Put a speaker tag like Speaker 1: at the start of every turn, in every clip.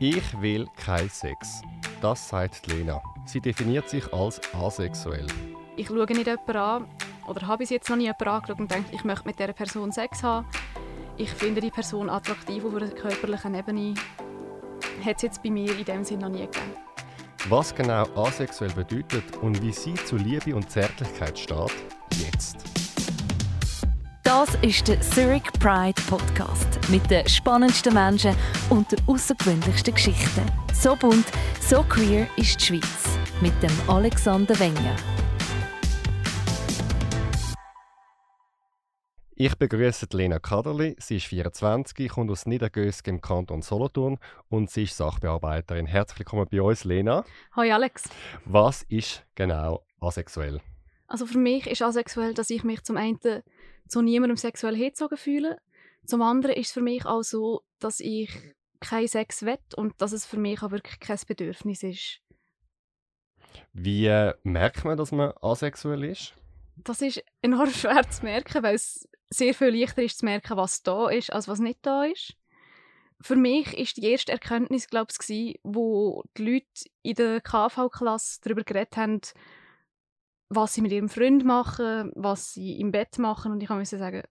Speaker 1: Ich will keinen Sex. Das sagt Lena. Sie definiert sich als asexuell.
Speaker 2: Ich schaue nicht jemanden an oder habe bis jetzt noch nie jemanden angeschaut und denke, ich möchte mit dieser Person Sex haben. Ich finde die Person attraktiv auf einer körperlichen Ebene. Hat es jetzt bei mir in dem Sinne noch nie gegeben.
Speaker 1: Was genau asexuell bedeutet und wie sie zu Liebe und Zärtlichkeit steht, jetzt.
Speaker 3: Das ist der Zurich Pride Podcast mit den spannendsten Menschen und den außergewöhnlichsten Geschichten. So bunt, so queer ist die Schweiz mit dem Alexander Wenger.
Speaker 1: Ich begrüße Lena Kaderli. Sie ist 24, kommt aus Niedergösk im Kanton Solothurn und sie ist Sachbearbeiterin. Herzlich willkommen bei uns, Lena.
Speaker 2: Hoi Alex.
Speaker 1: Was ist genau asexuell?
Speaker 2: Also für mich ist asexuell, dass ich mich zum einen zu niemandem sexuell hingezogen fühle. Zum anderen ist es für mich auch so, dass ich keinen Sex will und dass es für mich auch wirklich kein Bedürfnis ist.
Speaker 1: Wie äh, merkt man, dass man asexuell ist?
Speaker 2: Das ist enorm schwer zu merken, weil es sehr viel leichter ist zu merken, was da ist, als was nicht da ist. Für mich ist die erste Erkenntnis, glaube ich, wo die Leute in der KV-Klasse darüber geredet haben, was sie mit ihrem Freund machen, was sie im Bett machen. Und ich musste sagen,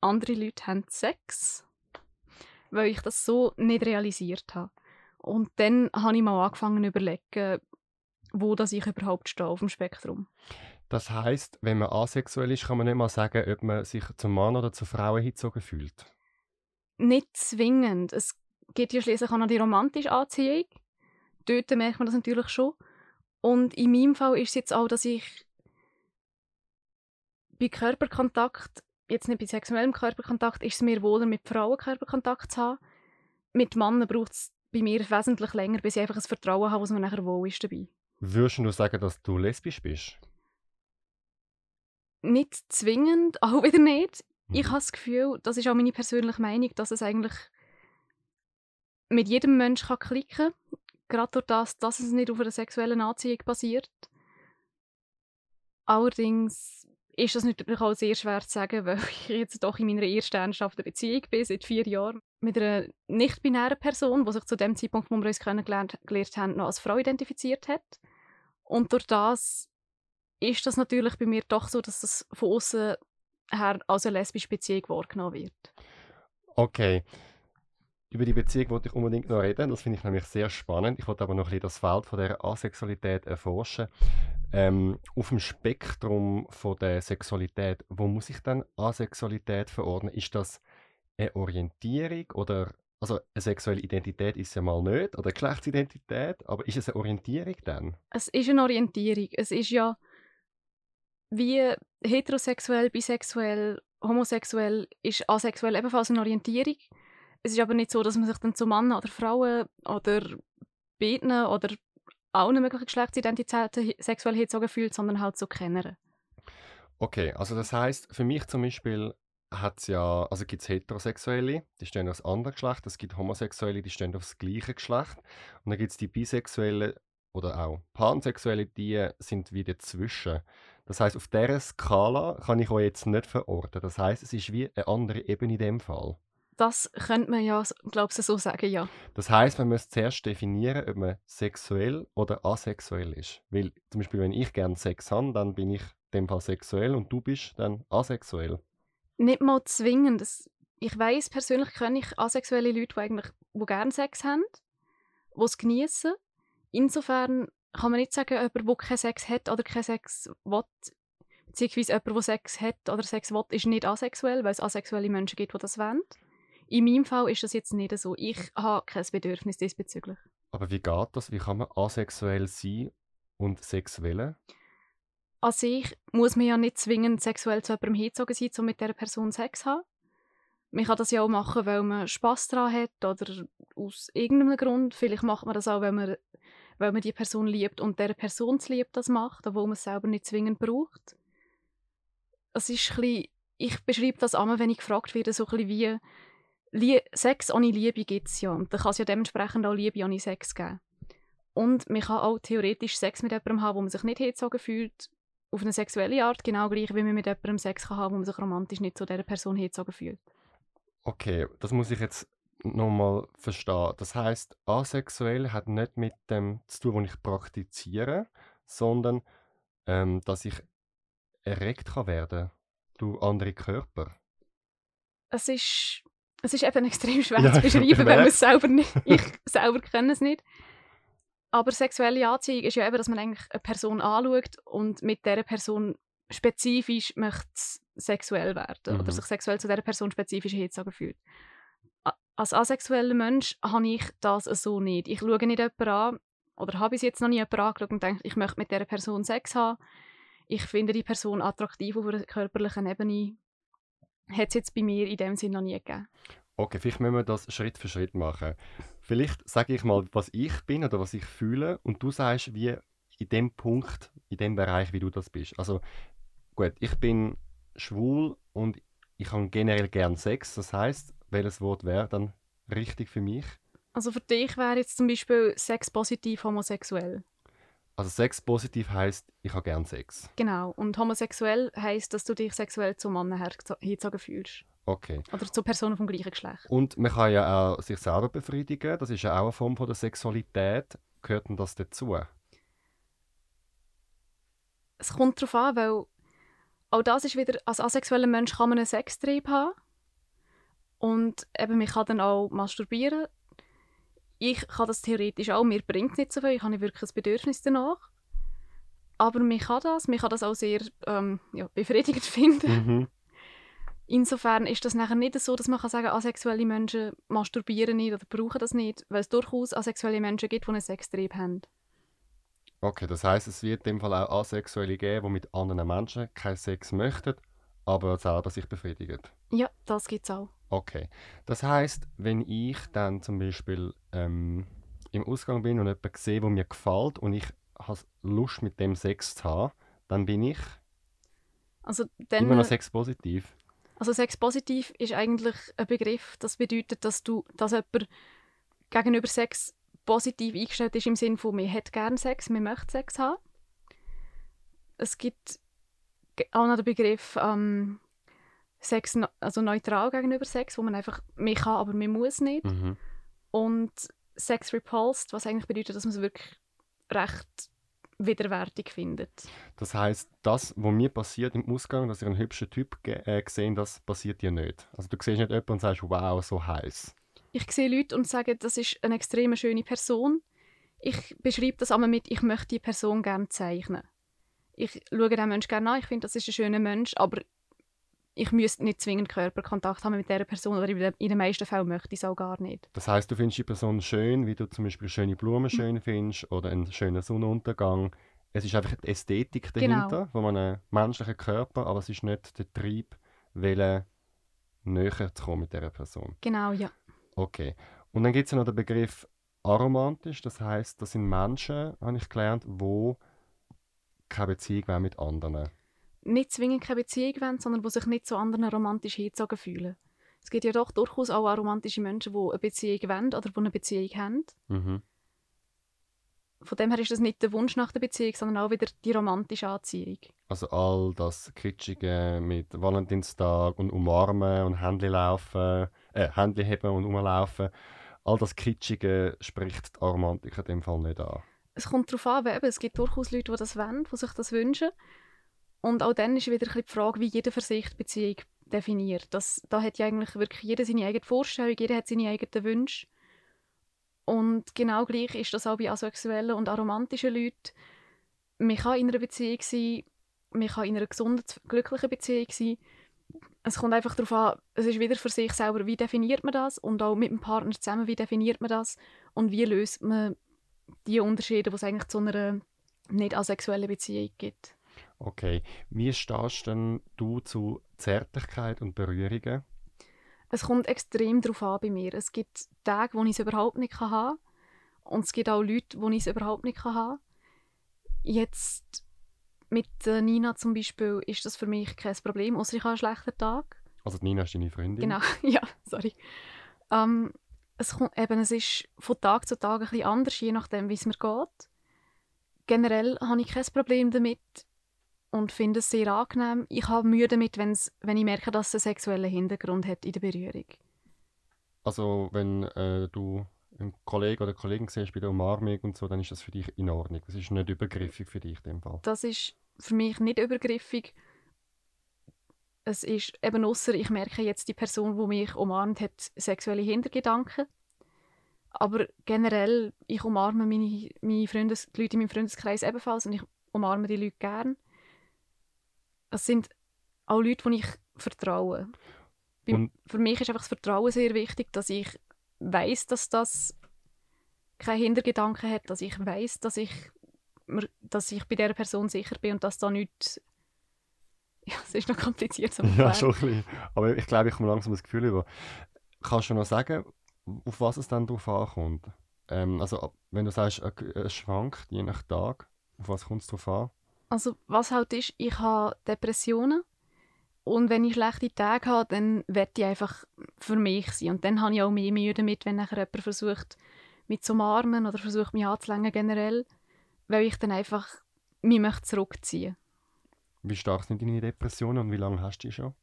Speaker 2: andere Leute haben Sex, weil ich das so nicht realisiert habe. Und dann habe ich mal angefangen zu überlegen, wo das ich überhaupt stehe auf dem Spektrum.
Speaker 1: Das heißt, wenn man asexuell ist, kann man nicht mal sagen, ob man sich zum Mann oder zur Frau hingezogen fühlt.
Speaker 2: Nicht zwingend. Es geht ja schließlich auch noch die romantische Anziehung. Dort merkt man das natürlich schon. Und in meinem Fall ist es jetzt auch, dass ich bei Körperkontakt, jetzt nicht bei sexuellem Körperkontakt, ist es mir wohler, mit Frauen Körperkontakt zu haben. Mit Männern braucht es bei mir wesentlich länger, bis ich einfach ein Vertrauen habe, was mir nachher wohl ist dabei.
Speaker 1: Würdest du sagen, dass du lesbisch bist?
Speaker 2: nicht zwingend, auch wieder nicht.
Speaker 1: Mhm.
Speaker 2: Ich habe das Gefühl, das ist auch meine persönliche Meinung, dass es eigentlich mit jedem Menschen kann klicken kann. Gerade durch das, dass es nicht auf einer sexuellen Anziehung basiert. Allerdings ist das natürlich auch sehr schwer zu sagen, weil ich jetzt doch in meiner ersten ernsthaften Beziehung bin, seit vier Jahren, mit einer nicht-binären Person, die sich zu dem Zeitpunkt, wo wir uns kennengelernt haben, noch als Frau identifiziert hat. Und durch das ist das natürlich bei mir doch so, dass das von außen her als eine lesbische Beziehung wahrgenommen wird.
Speaker 1: Okay. Über die Beziehung wollte ich unbedingt noch reden. Das finde ich nämlich sehr spannend. Ich wollte aber noch ein bisschen das Feld von der Asexualität erforschen. Ähm, auf dem Spektrum von der Sexualität, wo muss ich dann Asexualität verordnen? Ist das eine Orientierung oder also eine sexuelle Identität ist ja mal nicht oder Geschlechtsidentität, aber ist es eine Orientierung dann?
Speaker 2: Es ist eine Orientierung. Es ist ja wie heterosexuell, bisexuell, homosexuell ist asexuell ebenfalls eine Orientierung. Es ist aber nicht so, dass man sich dann zu Männern oder Frauen oder beiden oder allen möglichen Geschlechtsidentitäten sexuell hingezogen fühlt, sondern halt so kennen.
Speaker 1: Okay, also das heißt für mich zum Beispiel hat es ja, also gibt es Heterosexuelle, die stehen aufs andere Geschlecht, es gibt Homosexuelle, die stehen aufs gleiche Geschlecht und dann gibt es die Bisexuellen oder auch Pansexuelle, die sind wie dazwischen. Das heißt, auf dieser Skala kann ich euch jetzt nicht verorten. Das heißt, es ist wie eine andere Ebene in dem Fall.
Speaker 2: Das könnte man ja, glaube ich, so sagen, ja.
Speaker 1: Das heißt, man muss zuerst definieren, ob man sexuell oder asexuell ist. Weil zum Beispiel, wenn ich gerne Sex habe, dann bin ich in dem Fall sexuell und du bist dann asexuell.
Speaker 2: Nicht mal zwingend. Das, ich weiß persönlich kenne ich asexuelle Leute, die eigentlich die gerne Sex haben, die es genießen. Insofern kann man nicht sagen, jemand, der keinen Sex hat oder keinen Sex will, beziehungsweise jemand, der Sex hat oder Sex will, ist nicht asexuell, weil es asexuelle Menschen gibt, die das wollen. In meinem Fall ist das jetzt nicht so. Ich habe kein Bedürfnis diesbezüglich.
Speaker 1: Aber wie geht das? Wie kann man asexuell sein und sexuell?
Speaker 2: An sich muss man ja nicht zwingend sexuell zu jemandem hingezogen sein, um mit dieser Person Sex zu haben. Man kann das ja auch machen, weil man Spass daran hat oder aus irgendeinem Grund. Vielleicht macht man das auch, weil man weil man die Person liebt und der Person zu lieb das macht, obwohl man es selber nicht zwingend braucht. Es ist ein bisschen, ich beschreibe das einmal, wenn ich gefragt werde, so ein bisschen wie Sex ohne Liebe gibt es ja. Und dann kann es ja dementsprechend auch Liebe ohne Sex geben. Und man kann auch theoretisch Sex mit jemandem haben, wo man sich nicht hingezogen fühlt, auf eine sexuelle Art, genau gleich wie man mit jemandem Sex kann haben, wo man sich romantisch nicht zu dieser Person hingezogen fühlt.
Speaker 1: Okay, das muss ich jetzt nochmal verstehen. Das heißt, asexuell hat nicht mit dem zu tun, was ich praktiziere, sondern ähm, dass ich erregt kann werden durch andere Körper.
Speaker 2: Es ist, es ist eben extrem schwer
Speaker 1: Ja,
Speaker 2: zu beschreiben, wenn man es selber nicht... Ich selber kenne es nicht. Aber sexuelle Anziehung ist ja eben, dass man eigentlich eine Person anschaut und mit dieser Person spezifisch möchte sexuell werden
Speaker 1: Mhm.
Speaker 2: oder sich sexuell zu dieser Person spezifisch hingezogen fühlt. Als asexueller Mensch habe ich das so nicht. Ich schaue nicht jemanden an oder habe bis jetzt noch nie jemanden angeschaut und denke, ich möchte mit dieser Person Sex haben. Ich finde die Person attraktiv auf einer körperlichen Ebene. Hat es jetzt bei mir in dem Sinne noch nie gegeben.
Speaker 1: Okay, vielleicht müssen wir das Schritt für Schritt machen. Vielleicht sage ich mal, was ich bin oder was ich fühle und du sagst, wie in dem Punkt, in dem Bereich, wie du das bist. Also gut, ich bin schwul und ich habe generell gern Sex. Das heißt, welches Wort wäre dann richtig für mich?
Speaker 2: Also für dich wäre jetzt zum Beispiel Sex positiv homosexuell.
Speaker 1: Also Sex positiv heißt, ich habe gern Sex.
Speaker 2: Genau. Und homosexuell heisst, dass du dich sexuell zum Mann hingezogen fühlst.
Speaker 1: Okay.
Speaker 2: Oder zur Person vom gleichen Geschlecht.
Speaker 1: Und man kann ja auch sich selber befriedigen. Das ist ja auch eine Form von der Sexualität. Gehört denn das dazu?
Speaker 2: Es kommt darauf an, weil auch das ist wieder, als asexueller Mensch kann man einen Sextrieb haben. Und eben, man kann dann auch masturbieren. Ich kann das theoretisch auch, mir bringt es nicht so viel, ich habe nicht wirklich ein Bedürfnis danach. Aber man kann das, man kann das auch sehr ähm, ja, befriedigend finden.
Speaker 1: Mhm.
Speaker 2: Insofern ist das nachher nicht so, dass man kann sagen asexuelle Menschen masturbieren nicht oder brauchen das nicht, weil es durchaus asexuelle Menschen gibt, die einen Sextrieb haben.
Speaker 1: Okay, das heißt, es wird in dem Fall auch Asexuelle geben, die mit anderen Menschen keinen Sex möchten, aber selber sich befriedigen.
Speaker 2: Ja, das gibt es auch.
Speaker 1: Okay. Das heißt, wenn ich dann zum Beispiel ähm, im Ausgang bin und jemanden sehe, der mir gefällt und ich habe Lust mit dem Sex zu haben, dann bin ich
Speaker 2: Also, dann,
Speaker 1: immer noch sexpositiv.
Speaker 2: also Sex positiv ist eigentlich ein Begriff, das bedeutet, dass du, dass jemand gegenüber Sex positiv eingestellt ist im Sinne von, man hat gerne Sex, man möchte Sex haben. Es gibt auch noch den Begriff ähm, Sex, also neutral gegenüber Sex, wo man einfach, man kann, aber man muss nicht.
Speaker 1: Mhm.
Speaker 2: Und Sex repulsed, was eigentlich bedeutet, dass man es wirklich recht widerwärtig findet.
Speaker 1: Das heißt, das, was mir passiert im Ausgang, dass ich einen hübschen Typ äh, gesehen, das passiert dir nicht. Also du siehst nicht jemanden und sagst, wow, so heiß.
Speaker 2: Ich sehe Leute und sage, das ist eine extrem schöne Person. Ich beschreibe das einmal mit, ich möchte die Person gerne zeichnen. Ich schaue den Menschen gerne an, ich finde, das ist ein schöner Mensch, aber ich müsste nicht zwingend Körperkontakt haben mit dieser Person oder in den- meisten Fällen möchte ich es auch gar nicht.
Speaker 1: Das heißt, du findest die Person schön, wie du zum Beispiel schöne Blumen schön findest oder einen schönen Sonnenuntergang. Es ist einfach die Ästhetik
Speaker 2: Genau.
Speaker 1: dahinter von einem menschlichen Körper, aber es ist nicht der Trieb, wollen, näher zu kommen mit dieser Person.
Speaker 2: Genau, ja.
Speaker 1: Okay. Und dann gibt es ja noch den Begriff aromantisch. Das heißt, das sind Menschen, habe ich gelernt, wo keine Beziehung wollen mit anderen.
Speaker 2: Nicht zwingend keine Beziehung wollen, sondern die sich nicht zu anderen romantisch hingezogen fühlen. Es gibt ja doch durchaus auch aromantische Menschen, die eine Beziehung wollen oder die eine Beziehung haben.
Speaker 1: Mhm.
Speaker 2: Von dem her ist das nicht der Wunsch nach der Beziehung, sondern auch wieder die romantische Anziehung.
Speaker 1: Also all das Kitschige mit Valentinstag und Umarmen und Händchen laufen, äh, Händchen heben und umlaufen. All das Kitschige spricht die Aromantik in dem Fall nicht an.
Speaker 2: Es kommt darauf an, eben, es gibt durchaus Leute, die das wollen, die sich das wünschen. Und auch dann ist wieder die Frage, wie jeder für sich die Beziehung definiert. Das, da hat ja eigentlich wirklich jeder seine eigene Vorstellung, jeder hat seine eigenen Wünsche. Und genau gleich ist das auch bei asexuellen und aromantischen Leuten. Man kann in einer Beziehung sein, man kann in einer gesunden, glücklichen Beziehung sein. Es kommt einfach darauf an, es ist wieder für sich selber, wie definiert man das und auch mit dem Partner zusammen, wie definiert man das und wie löst man die Unterschiede, die es eigentlich zu einer nicht asexuellen Beziehung gibt.
Speaker 1: Okay. Wie stehst denn du zu Zärtlichkeit und Berührungen?
Speaker 2: Es kommt extrem darauf an bei mir. Es gibt Tage, wo ich es überhaupt nicht haben kann. Und es gibt auch Leute, wo ich es überhaupt nicht haben kann. Jetzt mit äh, Nina zum Beispiel ist das für mich kein Problem, außer ich habe einen schlechten Tag.
Speaker 1: Also Nina ist deine Freundin.
Speaker 2: Genau, ja, sorry. Ähm, es, kommt, eben, es ist von Tag zu Tag ein bisschen anders, je nachdem, wie es mir geht. Generell habe ich kein Problem damit und finde es sehr angenehm. Ich habe Mühe damit, wenn's, wenn ich merke, dass es einen sexuellen Hintergrund hat in der Berührung.
Speaker 1: Also wenn äh, du einen Kollegen oder Kollegen siehst bei der Umarmung und so, dann ist das für dich in Ordnung. Das ist nicht übergriffig für dich in dem Fall.
Speaker 2: Das ist für mich nicht übergriffig. Es ist eben ausser, ich merke jetzt, die Person, die mich umarmt, hat sexuelle Hintergedanken. Aber generell, ich umarme meine, meine Freundes, die Leute in meinem Freundeskreis ebenfalls und ich umarme die Leute gern. Es sind auch Leute, die ich vertraue.
Speaker 1: Und-
Speaker 2: für mich ist einfach das Vertrauen sehr wichtig, dass ich weiß, dass das keine Hintergedanken hat, dass ich weiß, dass ich, dass ich bei dieser Person sicher bin und dass da nichts... Ja, es ist noch kompliziert zu
Speaker 1: Ja, schon ein bisschen. Aber ich glaube, ich komme langsam das Gefühl über. Kannst du noch sagen, auf was es dann drauf ankommt? Ähm, also, wenn du sagst, es schwankt je nach Tag, auf was kommt es drauf an?
Speaker 2: Also was halt ist, ich habe Depressionen und wenn ich schlechte Tage habe, dann werde ich einfach für mich sein. Und dann habe ich auch mehr Mühe damit, wenn nachher jemand versucht, mich zu umarmen oder versucht, mich anzulängen generell, weil ich dann einfach mich möchte zurückziehen
Speaker 1: Wie stark sind deine Depressionen und wie lange hast du die schon?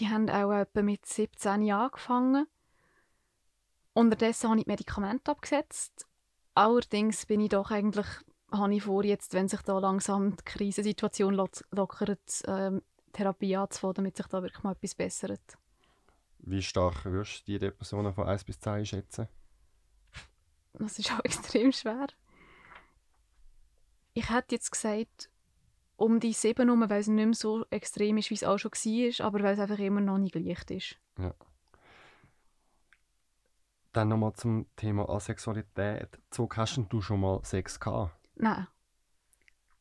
Speaker 2: Die haben auch etwa mit 17 Jahren angefangen. Unterdessen habe ich die Medikamente abgesetzt. Allerdings bin ich doch eigentlich, habe ich vor, jetzt, wenn sich da langsam die Krisensituation lo- lockert, ähm, Therapie anzufangen, damit sich da wirklich mal etwas bessert.
Speaker 1: Wie stark würdest du die Depressionen von 1 bis 10 schätzen?
Speaker 2: Das ist auch extrem schwer. Ich hätte jetzt gesagt, um die 7 herum, weil es nicht mehr so extrem ist, wie es auch schon war, aber weil es einfach immer noch nicht leicht ist.
Speaker 1: Dann nochmal zum Thema Asexualität. Zog hast du schon mal Sex gehabt?
Speaker 2: Nein.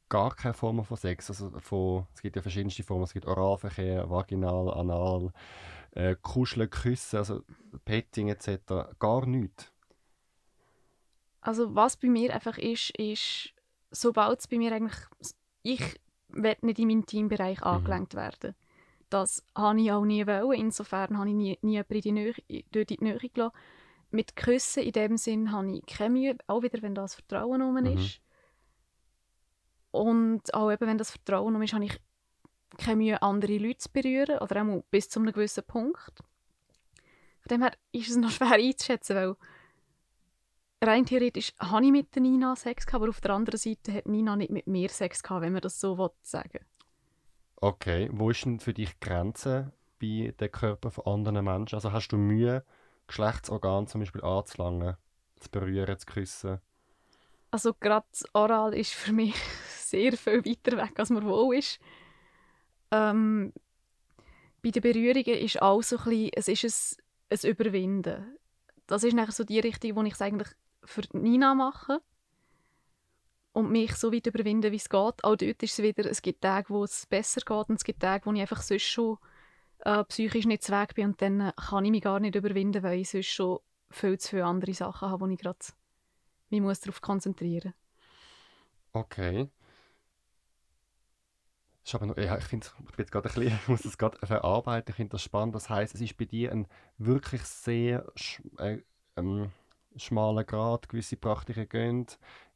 Speaker 1: Gar keine Form von Sex. Also von, es gibt ja verschiedenste Formen. Es gibt Oralverkehr, Vaginal, Anal, äh, Kuscheln, Küssen, also Petting etc. Gar nichts.
Speaker 2: Also was bei mir einfach ist, ist, sobald es bei mir eigentlich, ich werde nicht in meinen Teambereich angelenkt werden. Das habe ich auch nie wollen. Insofern habe ich nie, nie in die Nähe, dort in die Nähe gelassen. Mit Küssen in dem Sinn habe ich keine Mühe, auch wieder, wenn das Vertrauen rum
Speaker 1: Mhm.
Speaker 2: ist. Und auch eben, wenn das Vertrauen rum ist, habe ich keine Mühe, andere Leute zu berühren, oder auch bis zu einem gewissen Punkt. Von dem her ist es noch schwer einzuschätzen, weil rein theoretisch habe ich mit der Nina Sex gehabt, aber auf der anderen Seite hat Nina nicht mit mir Sex gehabt, wenn man das so will sagen
Speaker 1: Okay, wo ist denn für dich die Grenze bei den Körpern von anderen Menschen? Also hast du Mühe, Geschlechtsorgane zum Beispiel anzulangen, zu berühren, zu küssen?
Speaker 2: Also gerade Oral ist für mich sehr viel weiter weg, als man wohl ist. Ähm, bei den Berührungen ist auch so ein bisschen, es ist ein, ein Überwinden. Das ist nachher so die Richtung, wo ich es eigentlich für Nina mache. Und mich so weit überwinden, wie es geht. Auch dort ist es wieder, es gibt Tage, wo es besser geht und es gibt Tage, wo ich einfach sonst schon äh, psychisch nicht zu Weg bin und dann kann ich mich gar nicht überwinden, weil ich sonst schon viel zu viele andere Sachen habe, wo ich gerade mich muss darauf konzentrieren
Speaker 1: Okay. Das ist aber noch, ja, ich, finde, ich bin jetzt gerade ein bisschen, muss das gerade verarbeiten, ich finde das spannend. Das heißt, es ist bei dir ein wirklich sehr sch äh, ähm, schmaler Grad, gewisse Praktiken gehen,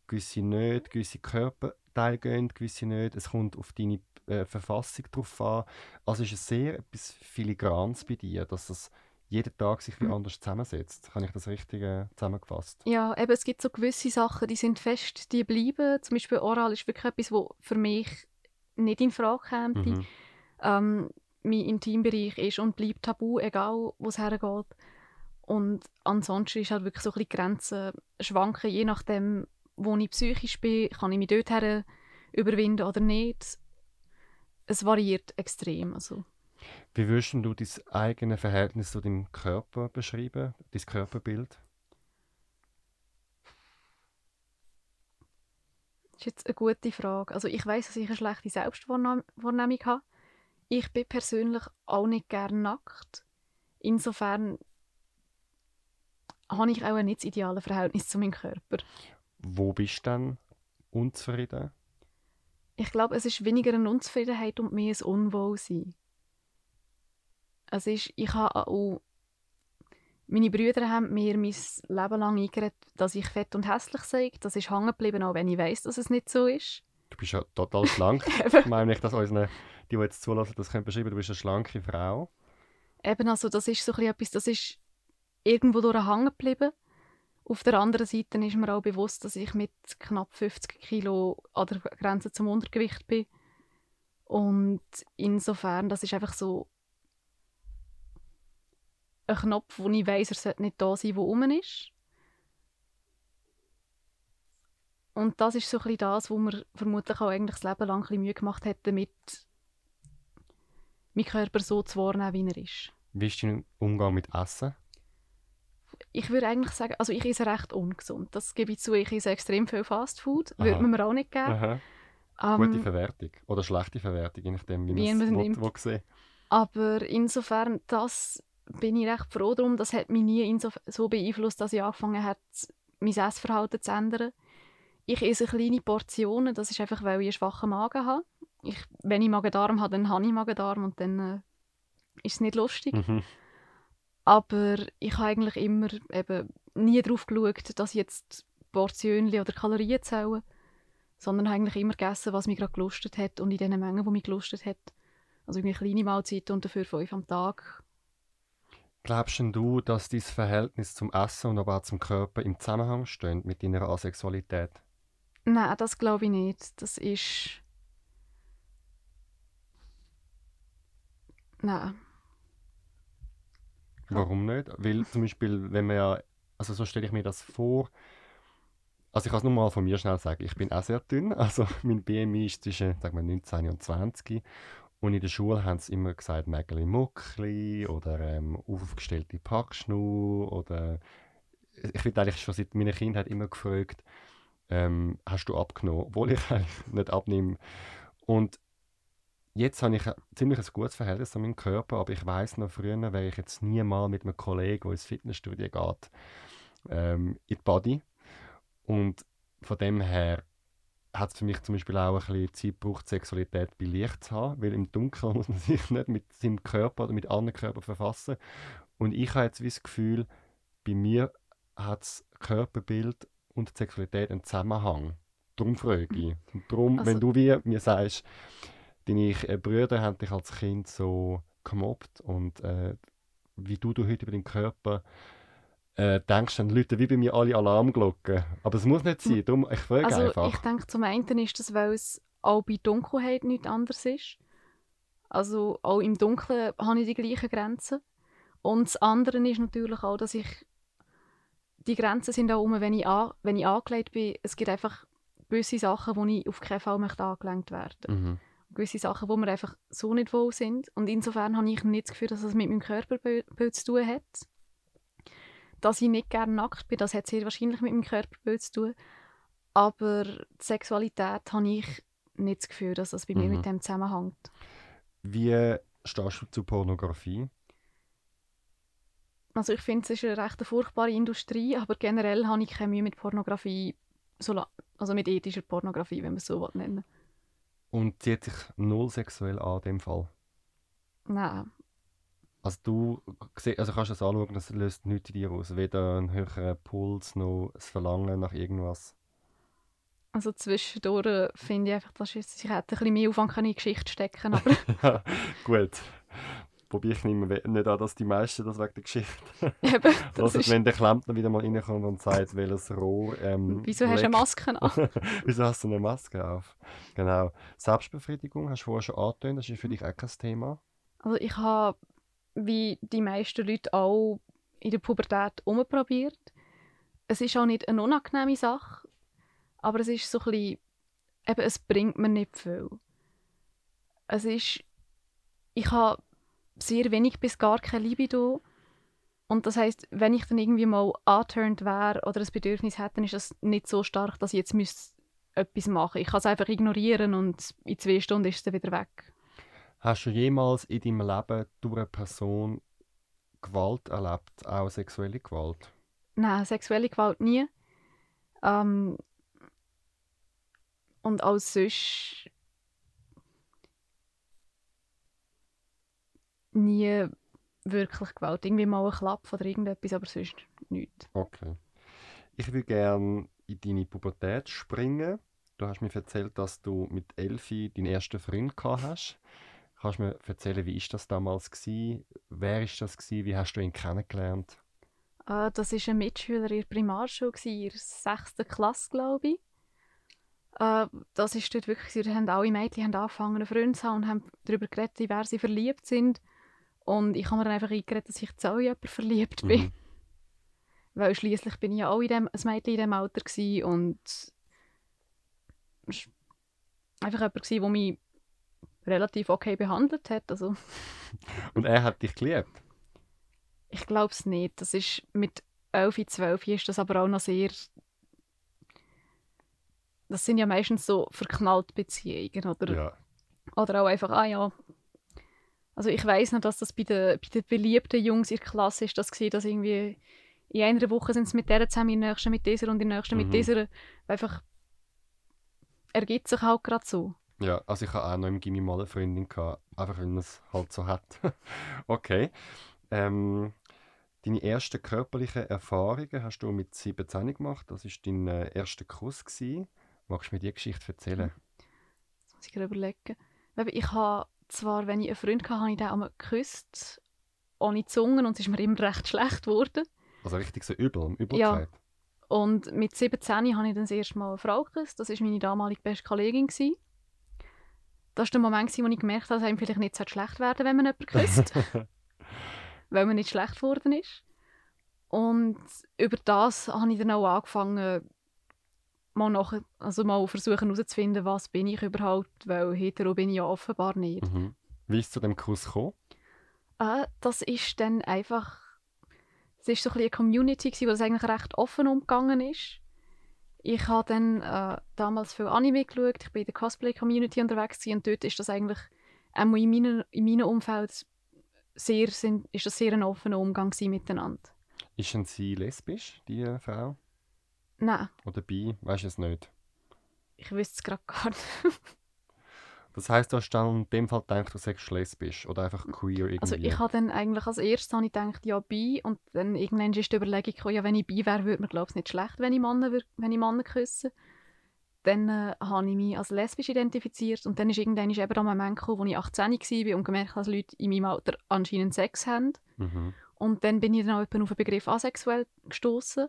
Speaker 1: gewisse nicht, gewisse Körperteile gehen, gewisse nicht. Es kommt auf deine äh, Verfassung drauf an. Also ist es sehr etwas Filigranes bei dir, dass es jeden Tag sich wie
Speaker 2: Mhm.
Speaker 1: anders zusammensetzt. Habe ich das richtig äh, zusammengefasst?
Speaker 2: Ja, eben, es gibt so gewisse Sachen, die sind fest, die bleiben. Zum Beispiel Oral ist wirklich etwas, was für mich nicht in Frage käme.
Speaker 1: Mhm.
Speaker 2: Ähm, mein Intimbereich ist und bleibt tabu, egal wo es hergeht. Und ansonsten ist halt wirklich so ein bisschen die Grenzen schwanken, je nachdem, wo ich psychisch bin, kann ich mich dort her überwinden oder nicht. Es variiert extrem. Also.
Speaker 1: Wie würdest du dein eigenes Verhältnis zu deinem Körper beschreiben, dein Körperbild?
Speaker 2: Ist jetzt eine gute Frage. Also ich weiß, dass ich eine schlechte Selbstwahrnehmung habe. Ich bin persönlich auch nicht gerne nackt. Insofern habe ich auch nicht das ideale Verhältnis zu meinem Körper.
Speaker 1: Wo bist du dann unzufrieden?
Speaker 2: Ich glaube, es ist weniger eine Unzufriedenheit und mehr ein Unwohlsein. Es ist, ich habe auch, meine Brüder haben mir mein Leben lang eingeredet, dass ich fett und hässlich sei. Das ist hängen geblieben, auch wenn ich weiß, dass es nicht so ist.
Speaker 1: Du bist ja total schlank. ich meine nicht, dass unsere, die, die jetzt zulassen, das können beschreiben, du bist eine schlanke Frau.
Speaker 2: Eben, also das ist so ein bisschen etwas, das ist irgendwo durch hängen geblieben. Auf der anderen Seite ist mir auch bewusst, dass ich mit knapp 50 Kilo an der Grenze zum Untergewicht bin. Und insofern, das ist einfach so ein Knopf, wo ich weiss, er sollte nicht da sein, wo oben ist. Und das ist so ein bisschen das, wo mir vermutlich auch eigentlich das Leben lang ein bisschen Mühe gemacht hat, damit meinen Körper so zu wahrnehmen, wie er ist.
Speaker 1: Wie ist dein Umgang mit Essen?
Speaker 2: Ich würde eigentlich sagen, also ich esse recht ungesund. Das gebe ich zu, ich esse extrem viel Fastfood.
Speaker 1: Aha.
Speaker 2: Würde man mir auch nicht geben.
Speaker 1: Aha.
Speaker 2: Ähm,
Speaker 1: Gute Verwertung oder schlechte Verwertung, je nachdem, wie,
Speaker 2: Wie
Speaker 1: man es sehen.
Speaker 2: Aber insofern, das bin ich recht froh darum. Das hat mich nie insof- so beeinflusst, dass ich angefangen habe, mein Essverhalten zu ändern. Ich esse kleine Portionen, das ist einfach, weil ich einen schwachen Magen habe. Ich, wenn ich Magen-Darm habe, dann habe ich Magen-Darm und dann äh, ist es nicht lustig.
Speaker 1: Mhm.
Speaker 2: Aber ich habe eigentlich immer eben nie darauf geschaut, dass ich jetzt Portionen oder Kalorien zähle, sondern habe eigentlich immer gegessen, was mich gerade gelustet hat und in den Mengen, die mich gelustet hat. Also irgendwie kleine Mahlzeiten und dafür fünf am Tag.
Speaker 1: Glaubst du, dass dein Verhältnis zum Essen und aber auch zum Körper im Zusammenhang steht mit deiner Asexualität?
Speaker 2: Nein, das glaube ich nicht. Das ist... Nein.
Speaker 1: Warum nicht? Weil zum Beispiel, wenn man ja, also so stelle ich mir das vor, also ich kann es nur mal von mir schnell sagen, ich bin auch sehr dünn, also mein BMI ist zwischen, sagen wir, 19 und 20 und in der Schule haben sie immer gesagt, Mägeli Muckli oder ähm, aufgestellte Packschnur oder ich werde eigentlich schon seit meiner Kindheit immer gefragt, ähm, hast du abgenommen, obwohl ich eigentlich nicht abnehme. Und jetzt habe ich ein ziemlich gutes Verhältnis zu meinem Körper, aber ich weiß noch früher, wäre ich jetzt nie mal mit einem Kollegen, der ins Fitnessstudio geht, ähm, in die Body. Und von dem her hat es für mich zum Beispiel auch ein bisschen Zeit gebraucht, Sexualität bei Licht zu haben, weil im Dunkeln muss man sich nicht mit seinem Körper oder mit anderen Körpern verfassen. Und ich habe jetzt wie das Gefühl, bei mir hat das Körperbild und die Sexualität einen Zusammenhang. Darum frage ich. Und darum,
Speaker 2: Also-
Speaker 1: wenn du wie mir sagst, deine äh, Brüder haben dich als Kind so gemobbt und äh, wie du, du heute über deinen Körper äh, denkst, dann läuten wie bei mir alle Alarmglocken. Aber es muss nicht sein, darum, ich frage
Speaker 2: Also
Speaker 1: einfach.
Speaker 2: ich denke, zum einen ist das, weil es auch bei Dunkelheit nicht anders ist. Also auch im Dunkeln habe ich die gleichen Grenzen. Und das andere ist natürlich auch, dass ich die Grenzen sind auch um, wenn ich, an, wenn ich angelegt bin. Es gibt einfach gewisse Sachen, wo ich auf keinen Fall möchte angelenkt werden.
Speaker 1: Mhm.
Speaker 2: Gewisse Sachen, wo mir einfach so nicht wohl sind. Und insofern habe ich nicht das Gefühl, dass das mit meinem Körperbild zu tun hat. Dass ich nicht gerne nackt bin, das hat sehr wahrscheinlich mit meinem Körperbild zu tun. Aber die Sexualität habe ich nicht das Gefühl, dass das bei mir
Speaker 1: Mhm.
Speaker 2: mit dem zusammenhängt.
Speaker 1: Wie stehst du zu Pornografie?
Speaker 2: Also ich finde, es ist eine recht furchtbare Industrie, aber generell habe ich keine Mühe mit Pornografie, also mit ethischer Pornografie, wenn man es so nennen.
Speaker 1: Und zieht sich null sexuell an, in dem Fall?
Speaker 2: Nein.
Speaker 1: Also du also kannst das anschauen, das löst nichts in dir aus. Weder einen höheren Puls noch das Verlangen nach irgendwas.
Speaker 2: Also zwischendurch finde ich einfach, dass ich, ich hätte ein bisschen mehr Aufwand in die Geschichte stecken aber
Speaker 1: Ja, gut. Wobei ich we- nicht an, dass die meisten das wegen der Geschichte
Speaker 2: eben, das ist,
Speaker 1: wenn der Klempner wieder mal reinkommt und sagt, welches Rohr ähm,
Speaker 2: wieso hast du eine. Maske an?
Speaker 1: Wieso hast du eine Maske auf? Genau. Selbstbefriedigung hast du vorher schon angetönt, das ist für dich auch kein Thema.
Speaker 2: Also ich habe, wie die meisten Leute auch in der Pubertät umprobiert. Es ist auch nicht eine unangenehme Sache, aber es ist so ein bisschen, eben, es bringt mir nicht viel. Es ist, ich habe sehr wenig bis gar keine Libido und das heißt, wenn ich dann irgendwie mal angeturnt wäre oder ein Bedürfnis hätte, dann ist das nicht so stark, dass ich jetzt müsste etwas machen. Ich kann es einfach ignorieren und in zwei Stunden ist es wieder weg.
Speaker 1: Hast du jemals in deinem Leben durch eine Person Gewalt erlebt, auch sexuelle Gewalt?
Speaker 2: Nein, sexuelle Gewalt nie. Ähm, und auch sonst nie wirklich Gewalt. Irgendwie mal ein Klapp oder irgendetwas, aber sonst nichts.
Speaker 1: Okay. Ich würde gerne in deine Pubertät springen. Du hast mir erzählt, dass du mit Elfi deinen ersten Freund gehabt hast. Kannst du mir erzählen, wie ist das damals gsi? Wer ist das gsi? Wie hast du ihn kennengelernt?
Speaker 2: Äh, das war ein Mitschüler in der Primarschule, in der 6. Klasse, glaube ich. Äh, das ist dort wirklich, da haben alle Mädchen haben angefangen, einen Freund zu haben und haben darüber geredet, wie wer sie verliebt sind. Und ich habe mir dann einfach eingeredet, dass ich zu jemanden verliebt bin.
Speaker 1: Mhm.
Speaker 2: Weil schließlich bin ich ja auch in dem, ein Mädchen in diesem Alter gewesen und einfach jemand, gewesen, der mich relativ okay behandelt hat. Also,
Speaker 1: Und er hat dich geliebt.
Speaker 2: ich glaube es nicht. Das ist mit 11, 12 ist das aber auch noch sehr... Das sind ja meistens so verknallte Beziehungen, oder?
Speaker 1: Ja.
Speaker 2: Oder auch einfach, ah ja. Also ich weiß noch, dass das bei den, bei den beliebten Jungs in der Klasse ist, das war, dass irgendwie in einer Woche sind sie mit der zusammen, in der nächsten mit dieser und in der nächsten
Speaker 1: Mhm.
Speaker 2: mit dieser. Einfach ergibt sich halt gerade so.
Speaker 1: Ja, also ich hatte auch noch im Gimmi mal eine Freundin, gehabt, einfach weil man es halt so hat. okay. Ähm, deine ersten körperlichen Erfahrungen hast du mit 17 gemacht. Das war dein äh, erster Kuss. Gewesen. Magst du mir die Geschichte erzählen?
Speaker 2: Das muss ich gerade überlegen. Ich habe zwar, wenn ich einen Freund hatte, habe ich den einmal geküsst, ohne Zungen und es ist mir immer recht schlecht geworden.
Speaker 1: Also richtig so übel, übel
Speaker 2: Ja. Und mit 17 habe ich dann das erste Mal eine Frau geküsst. Das war meine damalige beste Kollegin. gewesen. Das war der Moment, wo ich gemerkt habe, dass einem vielleicht nicht so schlecht werden wenn man jemanden küsst. weil man nicht schlecht geworden ist. Und über das habe ich dann auch angefangen, mal, nach, also mal versuchen herauszufinden, was bin ich überhaupt, weil hetero bin ich ja offenbar nicht.
Speaker 1: Mhm. Wie ist es zu dem Kuss gekommen?
Speaker 2: Äh, das ist dann einfach, es ist so ein eine Community, wo das eigentlich recht offen umgegangen ist. Ich habe dann äh, damals viel Anime geschaut, ich bin in der Cosplay-Community unterwegs gewesen, und dort ist das eigentlich, auch in meinem, in meinem Umfeld, sehr, sind, ist das sehr ein offener Umgang miteinander.
Speaker 1: Ist denn sie lesbisch, die äh, Frau?
Speaker 2: Nein,
Speaker 1: Oder bi? Weißt du es nicht?
Speaker 2: ich wüsste es gerade gar nicht.
Speaker 1: Das heisst, du hast dann in dem Fall gedacht, du sagst lesbisch oder einfach queer irgendwie.
Speaker 2: Also ich habe dann eigentlich als erstes habe ich gedacht, ja, bi. Und dann irgendwann ist die Überlegung gekommen, ja, wenn ich bi wäre, würde mir glaube ich nicht schlecht, wenn ich Männer, wenn ich Männer küsse. Dann äh, habe ich mich als lesbisch identifiziert und dann ist irgendwann ist eben der Moment gekommen, wo ich 18 war und gemerkt habe, dass Leute in meinem Alter anscheinend Sex haben.
Speaker 1: Mhm.
Speaker 2: Und dann bin ich dann auch auf den Begriff asexuell gestoßen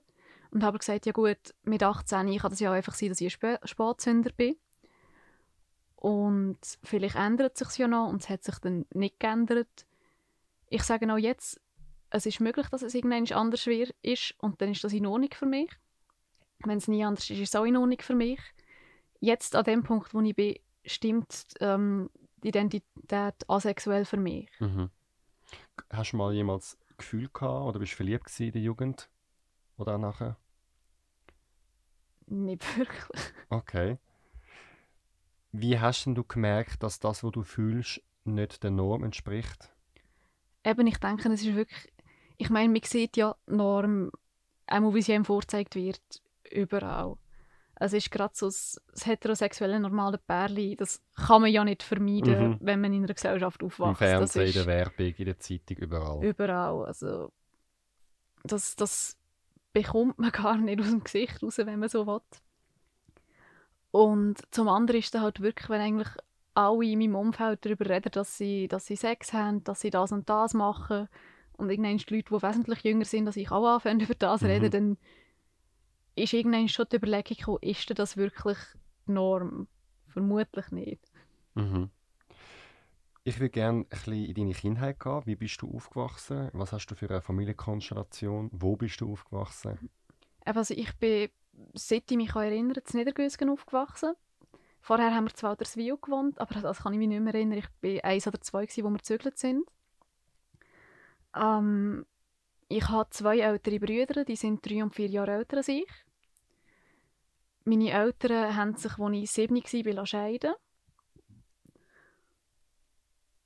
Speaker 2: und habe gesagt, ja gut, mit 18 kann das ja auch einfach sein, dass ich ein Spä Spätzünder bin. Und vielleicht ändert es sich ja noch und es hat sich dann nicht geändert. Ich sage auch jetzt, es ist möglich, dass es irgendwann anders ist und dann ist das in Ordnung für mich. Wenn es nie anders ist, ist es auch in Ordnung für mich. Jetzt an dem Punkt, wo ich bin, stimmt ähm, die Identität asexuell für mich.
Speaker 1: Mhm. Hast du mal jemals Gefühl gehabt oder bist du verliebt gewesen in der Jugend? Oder auch nachher?
Speaker 2: Nicht wirklich.
Speaker 1: Okay. Wie hast denn du gemerkt, dass das, was du fühlst, nicht der Norm entspricht?
Speaker 2: Eben, ich denke, es ist wirklich... Ich meine, man sieht ja die Norm, auch wie sie einem vorgezeigt wird, überall. Es ist gerade so das, heterosexuelle normale Pärchen, das kann man ja nicht vermeiden,
Speaker 1: Mhm.
Speaker 2: wenn man in einer Gesellschaft
Speaker 1: Im
Speaker 2: aufwächst. Das
Speaker 1: Fernsehen, in der Werbung, in der Zeitung, überall.
Speaker 2: überall. Also, das, das bekommt man gar nicht aus dem Gesicht raus, wenn man so will. Und zum anderen ist dann halt wirklich, wenn eigentlich alle in meinem Umfeld darüber reden, dass sie, dass sie Sex haben, dass sie das und das machen und irgendwann die Leute, die wesentlich jünger sind, dass ich auch anfange, über das
Speaker 1: Mhm.
Speaker 2: reden, dann ist irgendwann schon die Überlegung gekommen, ist das wirklich die Norm? Vermutlich nicht.
Speaker 1: Mhm. Ich würde gerne ein bisschen in deine Kindheit gehen. Wie bist du aufgewachsen? Was hast du für eine Familienkonstellation? Wo bist du aufgewachsen?
Speaker 2: Also ich bin, seit ich mich erinnern in Niedergösgen aufgewachsen. Vorher haben wir zu Walterswil gewohnt, aber das kann ich mich nicht mehr erinnern. Ich war eins oder zwei, gewesen, wo wir gezögert sind. Ähm, ich habe zwei ältere Brüder, die sind drei und vier Jahre älter als ich. Meine Eltern haben sich, als ich sieben war, scheiden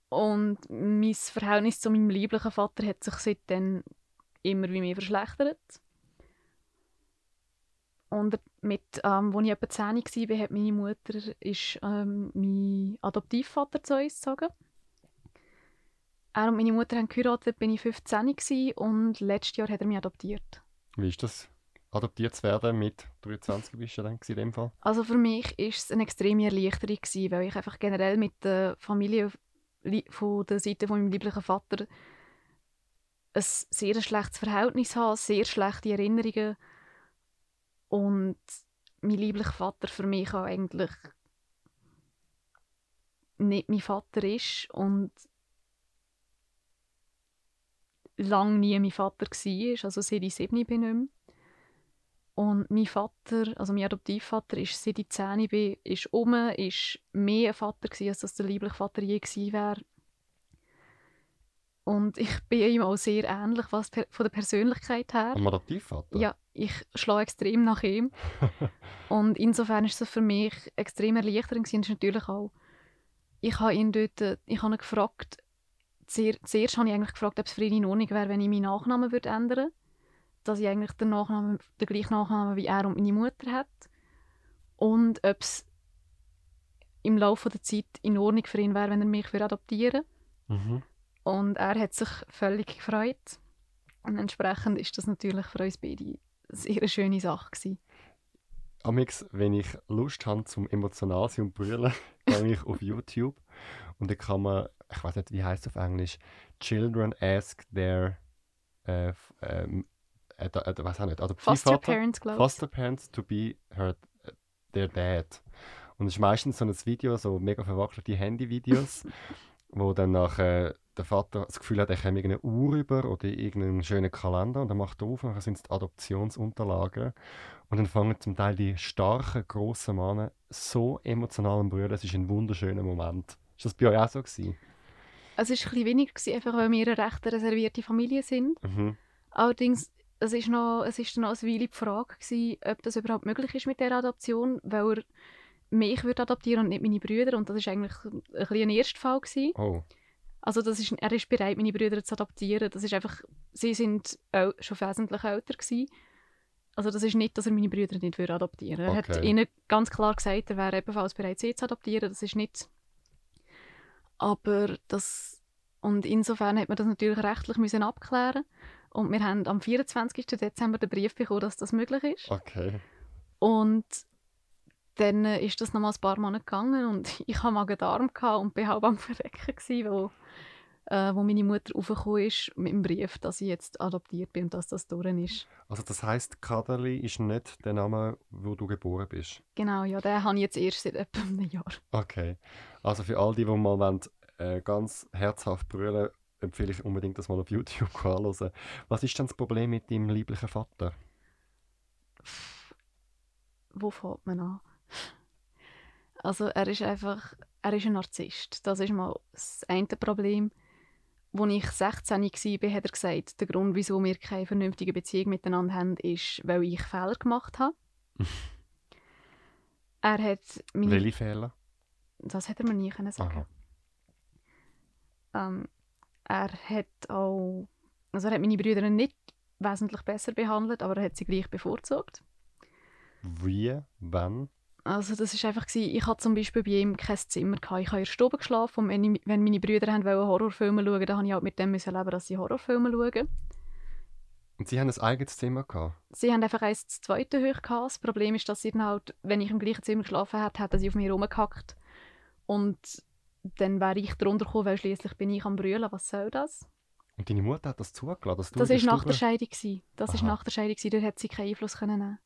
Speaker 2: Und mein Verhältnis zu meinem lieblichen Vater hat sich seitdem immer wie mehr verschlechtert. Und mit, ähm, als ich etwa 10 war, hat meine Mutter ist, ähm, meinen Adoptivvater zu uns gezogen. Er und meine Mutter haben geheiratet, bin ich 15 gewesen, und letztes Jahr hat er mich adoptiert.
Speaker 1: Wie ist das? Adoptiert zu werden mit 23 bist du dann in dem Fall?
Speaker 2: Also für mich war es eine extreme Erleichterung, gewesen, weil ich einfach generell mit der Familie li- von der Seite von meinem lieblichen Vater ein sehr schlechtes Verhältnis habe, sehr schlechte Erinnerungen. Und mein lieblicher Vater für mich auch eigentlich nicht mein Vater ist und lange nie mein Vater war, also seit ich sieben bin nicht mehr. Und mein Vater, also mein Adoptivvater, ist seit ich zehn bin, ist um, ist mehr ein Vater gewesen, als das der liebliche Vater je gewesen wäre. Und ich bin ihm auch sehr ähnlich, was von der Persönlichkeit her.
Speaker 1: Am Adoptivvater?
Speaker 2: Ja, ich schlage extrem nach ihm. und insofern ist es für mich extrem erleichternd gewesen. Ist natürlich auch, ich habe ihn dort, ich habe ihn gefragt, sehr, zuerst habe ich eigentlich gefragt, ob es für ihn in Ordnung wäre, wenn ich meinen Nachnamen würde ändern würde. Dass ich eigentlich den, Nachnamen, den gleichen Nachnamen wie er und meine Mutter hat. Und ob es im Laufe der Zeit in Ordnung für ihn wäre, wenn er mich adoptieren würde. Mhm. Und er hat sich völlig gefreut. Und entsprechend ist das natürlich für uns beide eine sehr schöne Sache gewesen.
Speaker 1: Amix, wenn ich Lust habe zum emotional sein und brüllen, gehe ich auf YouTube und dann kann man, ich weiß nicht, wie heißt es auf Englisch, Children ask their äh, ähm, äh, äh, was auch nicht,
Speaker 2: Foster Parents, glaube
Speaker 1: ich. Foster Parents to be her, their dad. Und es ist meistens so ein Video, so mega verwackelte Handyvideos, wo dann nachher der Vater das Gefühl hat, er käme irgendeine Uhr über oder irgendeinen schönen Kalender und dann macht er auf und dann sind es die Adoptionsunterlagen. Und dann fangen zum Teil die starken, grossen Männer so emotional an brüllen. Es ist ein wunderschöner Moment. Ist das bei euch auch so gewesen?
Speaker 2: Es war ein bisschen weniger, gewesen, einfach weil wir eine recht reservierte Familie sind. Mhm. Allerdings, es ist, noch, es ist noch eine Weile die Frage, gewesen, ob das überhaupt möglich ist mit der Adoption, weil er mich würde adoptieren und nicht meine Brüder. Und das war eigentlich ein, ein Erstfall. Gewesen. Oh. Also das ist, er ist bereit, meine Brüder zu adoptieren. Das ist einfach, sie sind schon wesentlich älter gewesen. Also das ist nicht, dass er meine Brüder nicht würde adoptieren würde. Okay. Er hat ihnen ganz klar gesagt, er wäre ebenfalls bereit, sie zu adoptieren. Das ist nicht... Aber das... Und insofern hat man das natürlich rechtlich müssen abklären Und wir haben am 24. Dezember den Brief bekommen, dass das möglich ist.
Speaker 1: Okay.
Speaker 2: Und dann ist das noch mal ein paar Monate gegangen und ich hatte Magen-Darm und bin halb am Verrecken, gewesen, wo äh, wo meine Mutter aufgekommen ist mit dem Brief, dass ich jetzt adoptiert bin und dass das durch ist.
Speaker 1: Also das heißt, Kaderli ist nicht der Name, wo du geboren bist?
Speaker 2: Genau, ja, den habe ich jetzt erst seit etwa einem Jahr.
Speaker 1: Okay, also für all die, die mal wollen, äh, ganz herzhaft brüllen, empfehle ich unbedingt, das mal auf YouTube anschauen. Was ist denn das Problem mit deinem lieblichen Vater?
Speaker 2: Wo fängt man an? Also er ist einfach, er ist ein Narzisst. Das ist mal das eine Problem. Als ich 16 war, hat er gesagt, der Grund, wieso wir keine vernünftige Beziehung miteinander haben, ist, weil ich Fehler gemacht habe. er hat
Speaker 1: meine... Welche Fehler?
Speaker 2: Das hätte er mir nie können sagen ähm, Er hat auch... Also er hat meine Brüder nicht wesentlich besser behandelt, aber er hat sie gleich bevorzugt.
Speaker 1: Wie? Wann?
Speaker 2: Also das ist einfach ich hatte zum Beispiel bei ihm kein Zimmer gehabt. Ich habe in der Stube geschlafen und wenn, ich, wenn meine Brüder haben wollen Horrorfilme schauen, dann habe ich halt mit dem müssen leben, dass sie Horrorfilme schauen.
Speaker 1: Und sie haben ein eigenes Zimmer gehabt?
Speaker 2: Sie haben einfach eins das zweite hoch gehabt. Das Problem ist, dass sie dann halt, wenn ich im gleichen Zimmer geschlafen habe, hat sie auf mir rumgehackt und dann wäre ich drunter gekommen, weil schließlich bin ich am brüllen. Was soll das?
Speaker 1: Und deine Mutter hat das zugelassen? Dass
Speaker 2: du das war nach der Scheidung. Das war nach der Scheidung. Dort hat sie keinen Einfluss können nehmen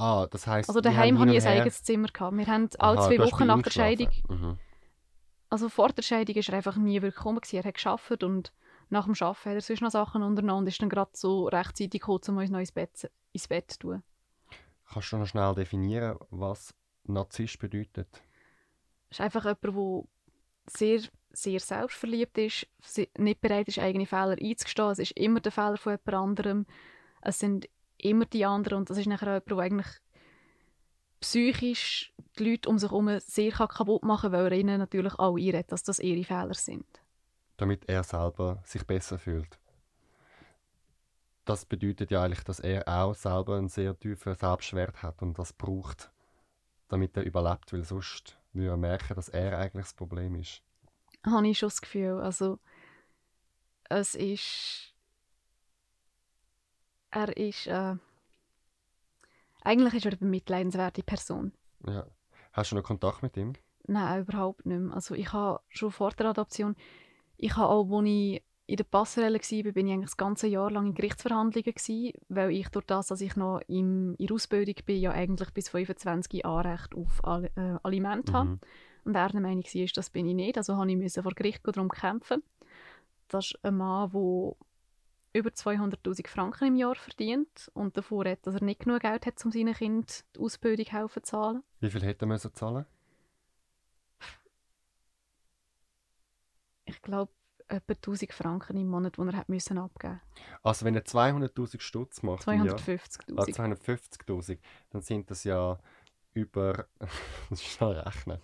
Speaker 1: Ah, das heisst,
Speaker 2: Also daheim hatte ich ein eigenes Zimmer. Gehabt. Wir haben alle zwei Wochen nach der Scheidung... Mhm. Also vor der Scheidung war er einfach nie wirklich gekommen. Er hat gearbeitet und nach dem Arbeiten hat er sonst noch Sachen unternommen und ist dann gerade so rechtzeitig gekommen, um uns noch ins Bett, ins Bett zu tun.
Speaker 1: Kannst du noch schnell definieren, was Narzisst bedeutet?
Speaker 2: Es ist einfach jemand, der sehr, sehr selbstverliebt ist, nicht bereit ist, eigene Fehler einzugestehen. Es ist immer der Fehler von jemand anderem. Es sind immer die anderen. Und das ist nachher auch jemand, der eigentlich psychisch die Leute um sich herum sehr kaputt machen kann, weil er ihnen natürlich auch einredet, dass das ihre Fehler sind.
Speaker 1: Damit er selber sich besser fühlt. Das bedeutet ja eigentlich, dass er auch selber einen sehr tiefen Selbstwert hat und das braucht, damit er überlebt, weil sonst würde er merken, dass er eigentlich das Problem ist.
Speaker 2: Habe ich schon das Gefühl. Also, es ist er ist. Äh, eigentlich ist er eine bemitleidenswerte Person.
Speaker 1: Ja. Hast du noch Kontakt mit ihm?
Speaker 2: Nein, überhaupt nicht mehr. Also ich habe schon vor der Adoption, ich habe auch, als ich in der Passerelle war, bin ich eigentlich das ganze Jahr lang in Gerichtsverhandlungen gewesen, weil ich durch das, dass ich noch im, in der Ausbildung bin, ja eigentlich bis 25 Anrecht auf Al äh, Aliment
Speaker 1: Mhm.
Speaker 2: habe. Und er der Meinung war, das bin ich nicht. Also habe ich vor Gericht darum kämpfen. Das ist ein Mann, der über 200'000 Franken im Jahr verdient und davor hat, dass er nicht genug Geld hat, um seinen Kindern die Ausbildung helfen zu zahlen.
Speaker 1: Wie viel hätte er müssen zahlen?
Speaker 2: Ich glaube, etwa 1000 Franken im Monat, die er hat müssen abgeben
Speaker 1: Also wenn er 200'000 Stutz macht im Jahr,
Speaker 2: 250'000.
Speaker 1: ah, 250'000, dann sind das ja über, das ist schnell rechnen,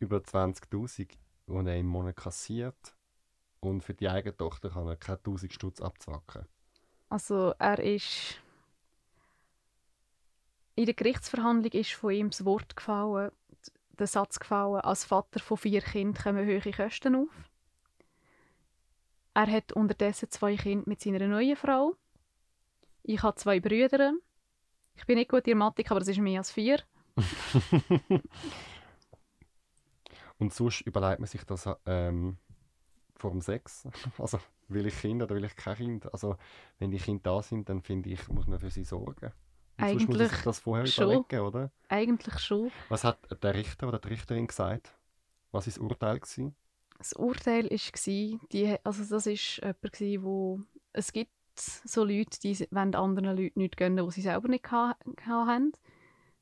Speaker 1: über 20'000, die er im Monat kassiert. Und für die eigene Tochter kann er keine 1000 Stutz abzwacken.
Speaker 2: Also er ist... In der Gerichtsverhandlung ist von ihm das Wort gefallen, der Satz gefallen, als Vater von vier Kindern kommen hohe Kosten auf. Er hat unterdessen zwei Kinder mit seiner neuen Frau. Ich habe zwei Brüder. Ich bin nicht gut in Mathematik, aber das ist mehr als vier.
Speaker 1: Und sonst überlegt man sich das ähm, vor dem Sex. Also will ich Kinder oder will ich kein Kind? Also wenn die Kinder da sind, dann finde ich, muss man für sie sorgen. Und sonst muss man
Speaker 2: Eigentlich
Speaker 1: sich das vorher
Speaker 2: schon.
Speaker 1: überlegen, oder?
Speaker 2: Eigentlich schon.
Speaker 1: Was hat der Richter oder die Richterin gesagt? Was war das Urteil? Gewesen?
Speaker 2: Das Urteil war, die, also das ist jemand, wo es gibt so Leute, die wollen anderen Leuten nichts gönnen, die sie selber nicht haben.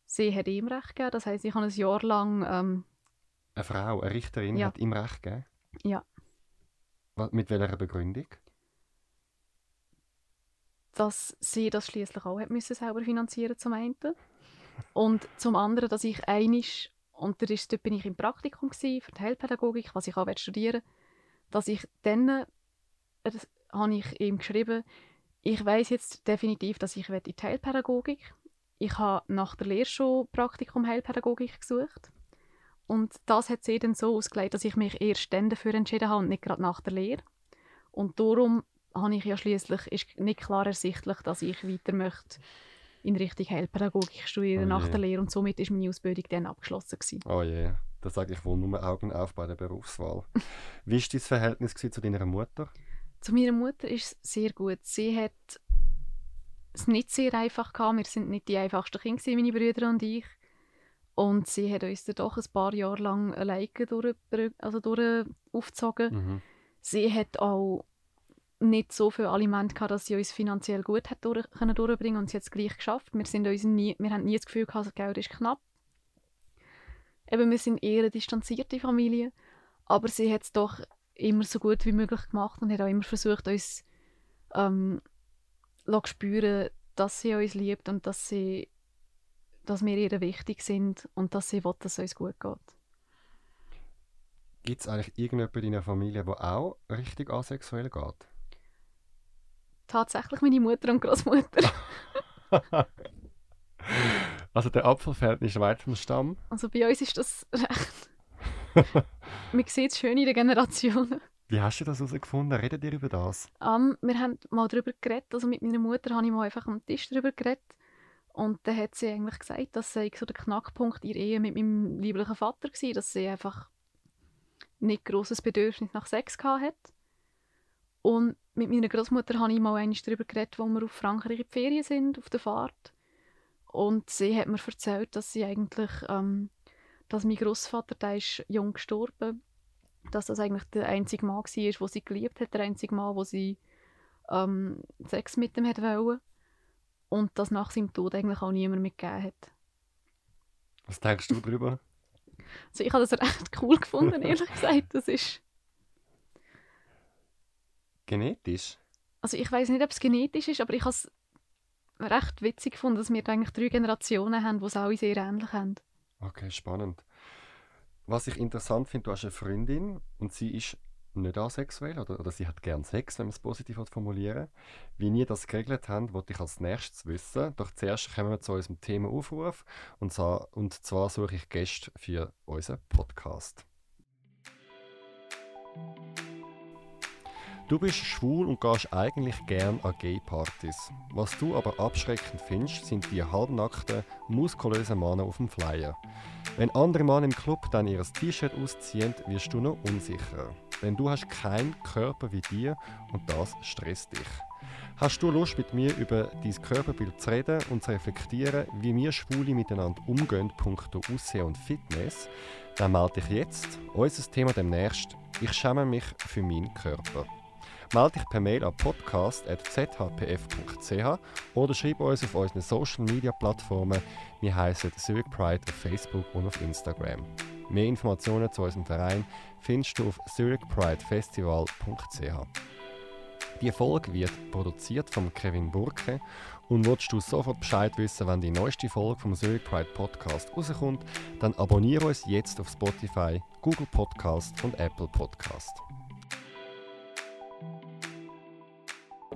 Speaker 2: Sie hat ihm recht gegeben. Das heisst, ich habe ein Jahr lang ähm,
Speaker 1: Eine Frau, eine Richterin,
Speaker 2: Ja.
Speaker 1: hat ihm recht gegeben?
Speaker 2: Ja.
Speaker 1: Mit welcher Begründung?
Speaker 2: dass sie das schließlich auch hat müssen selber finanzieren zum einen und zum anderen, dass ich einisch und das ist, dort bin ich im Praktikum gsi für die Heilpädagogik, was ich auch studieren dass ich dann äh, das habe ich ihm geschrieben, ich weiß jetzt definitiv, dass ich in die Heilpädagogik. Ich habe nach der Lehre schon Praktikum Heilpädagogik gesucht und das hat sie dann so ausgelegt, dass ich mich erst dann dafür entschieden habe und nicht gerade nach der Lehre. Und darum habe ich ja schließlich ist nicht klar ersichtlich, dass ich weiter möchte in Richtung Heilpädagogik studieren
Speaker 1: Oh
Speaker 2: nach der Lehre und somit ist meine Ausbildung dann abgeschlossen gewesen.
Speaker 1: Oh je, da sage ich wohl nur Augen auf bei der Berufswahl. Wie war dein Verhältnis zu deiner Mutter?
Speaker 2: Zu meiner Mutter ist es sehr gut. Sie hat es nicht sehr einfach gehabt. Wir sind nicht die einfachsten Kinder, meine Brüder und ich. Und sie hat uns dann doch ein paar Jahre lang alleine durch, also durch aufgezogen.
Speaker 1: Mhm.
Speaker 2: Sie hat auch nicht so viel Aliment gehabt, dass sie uns finanziell gut hat durch, können durchbringen und sie hat es gleich geschafft. Wir, sind uns nie, wir haben nie das Gefühl gehabt, das Geld ist knapp. Eben, wir sind eher eine distanzierte Familie, aber sie hat es doch immer so gut wie möglich gemacht und hat auch immer versucht, uns ähm, zu spüren, dass sie uns liebt und dass, sie, dass wir ihr wichtig sind und dass sie will, dass es uns gut geht.
Speaker 1: Gibt es eigentlich irgendjemanden in deiner Familie, der auch richtig asexuell geht?
Speaker 2: Tatsächlich meine Mutter und Großmutter.
Speaker 1: also der Apfel fällt nicht weit vom Stamm.
Speaker 2: Also bei uns ist das recht. Man sieht es schön in den Generationen.
Speaker 1: Wie hast du das herausgefunden? Redet ihr über das?
Speaker 2: Ähm, wir haben mal darüber geredet, also mit meiner Mutter habe ich mal einfach am Tisch darüber geredet. Und dann hat sie eigentlich gesagt, dass sei so der Knackpunkt ihrer Ehe mit meinem lieblichen Vater war, dass sie einfach nicht grosses Bedürfnis nach Sex gehabt hat. Und mit meiner Großmutter habe ich mal einmal darüber geredet, wo wir auf Frankreich in die Ferien sind, auf der Fahrt. Und sie hat mir erzählt, dass sie eigentlich, ähm, dass mein Großvater, der ist jung gestorben, dass das eigentlich der einzige Mann war, wo sie geliebt hat, der einzige Mann, wo sie ähm, Sex mit ihm hat wollen. Und dass nach seinem Tod eigentlich auch niemand mitgegeben hat.
Speaker 1: Was denkst du darüber?
Speaker 2: Also ich habe das recht cool gefunden, ehrlich gesagt. Das ist,
Speaker 1: Genetisch?
Speaker 2: also ich weiß nicht, ob es genetisch ist, aber ich habe es recht witzig gefunden, dass wir eigentlich drei Generationen haben, die es alle sehr ähnlich haben.
Speaker 1: Okay, spannend. Was ich interessant finde, du hast eine Freundin und sie ist nicht asexuell oder, oder sie hat gern Sex, wenn man es positiv formulieren Wie ihr das geregelt habt, wollte ich als nächstes wissen. Doch zuerst kommen wir zu unserem Themaaufruf und zwar, und zwar suche ich Gäste für unseren Podcast. Du bist schwul und gehst eigentlich gern an Gay-Partys. Was du aber abschreckend findest, sind die halbnackten, muskulösen Männer auf dem Flyer. Wenn andere Männer im Club dann ihr T-Shirt ausziehen, wirst du noch unsicherer. Denn du hast keinen Körper wie dir und das stresst dich. Hast du Lust, mit mir über dein Körperbild zu reden und zu reflektieren, wie wir Schwule miteinander umgehen, punkto Aussehen und Fitness? Dann melde dich jetzt. Unser Thema demnächst. Ich schäme mich für meinen Körper. Melde dich per Mail an podcast.zhpf.ch oder schreib uns auf unseren Social Media Plattformen. Wir heißen Zurich Pride auf Facebook und auf Instagram. Mehr Informationen zu unserem Verein findest du auf zurichpridefestival.ch. Die Folge wird produziert von Kevin Burke und willst du sofort Bescheid wissen, wenn die neueste Folge vom Zurich Pride Podcast rauskommt, dann abonniere uns jetzt auf Spotify, Google Podcast und Apple Podcast.